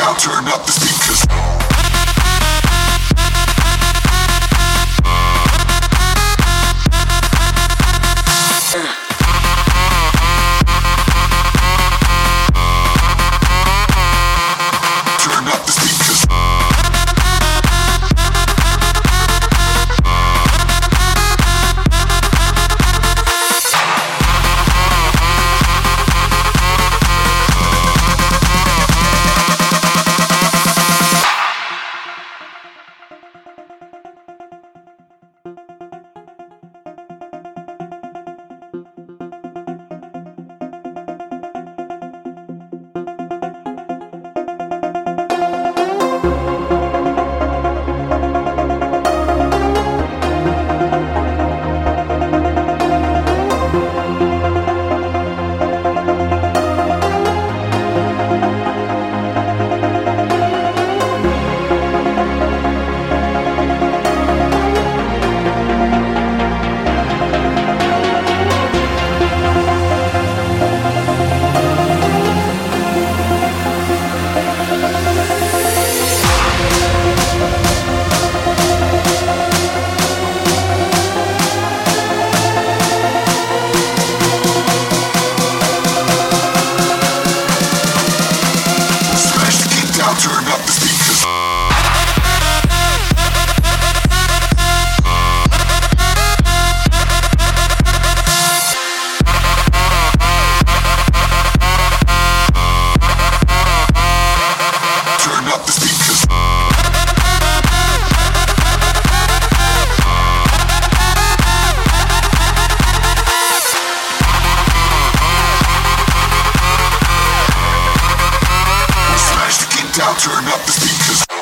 down, turn up the speakers. Down, turn up the speakers.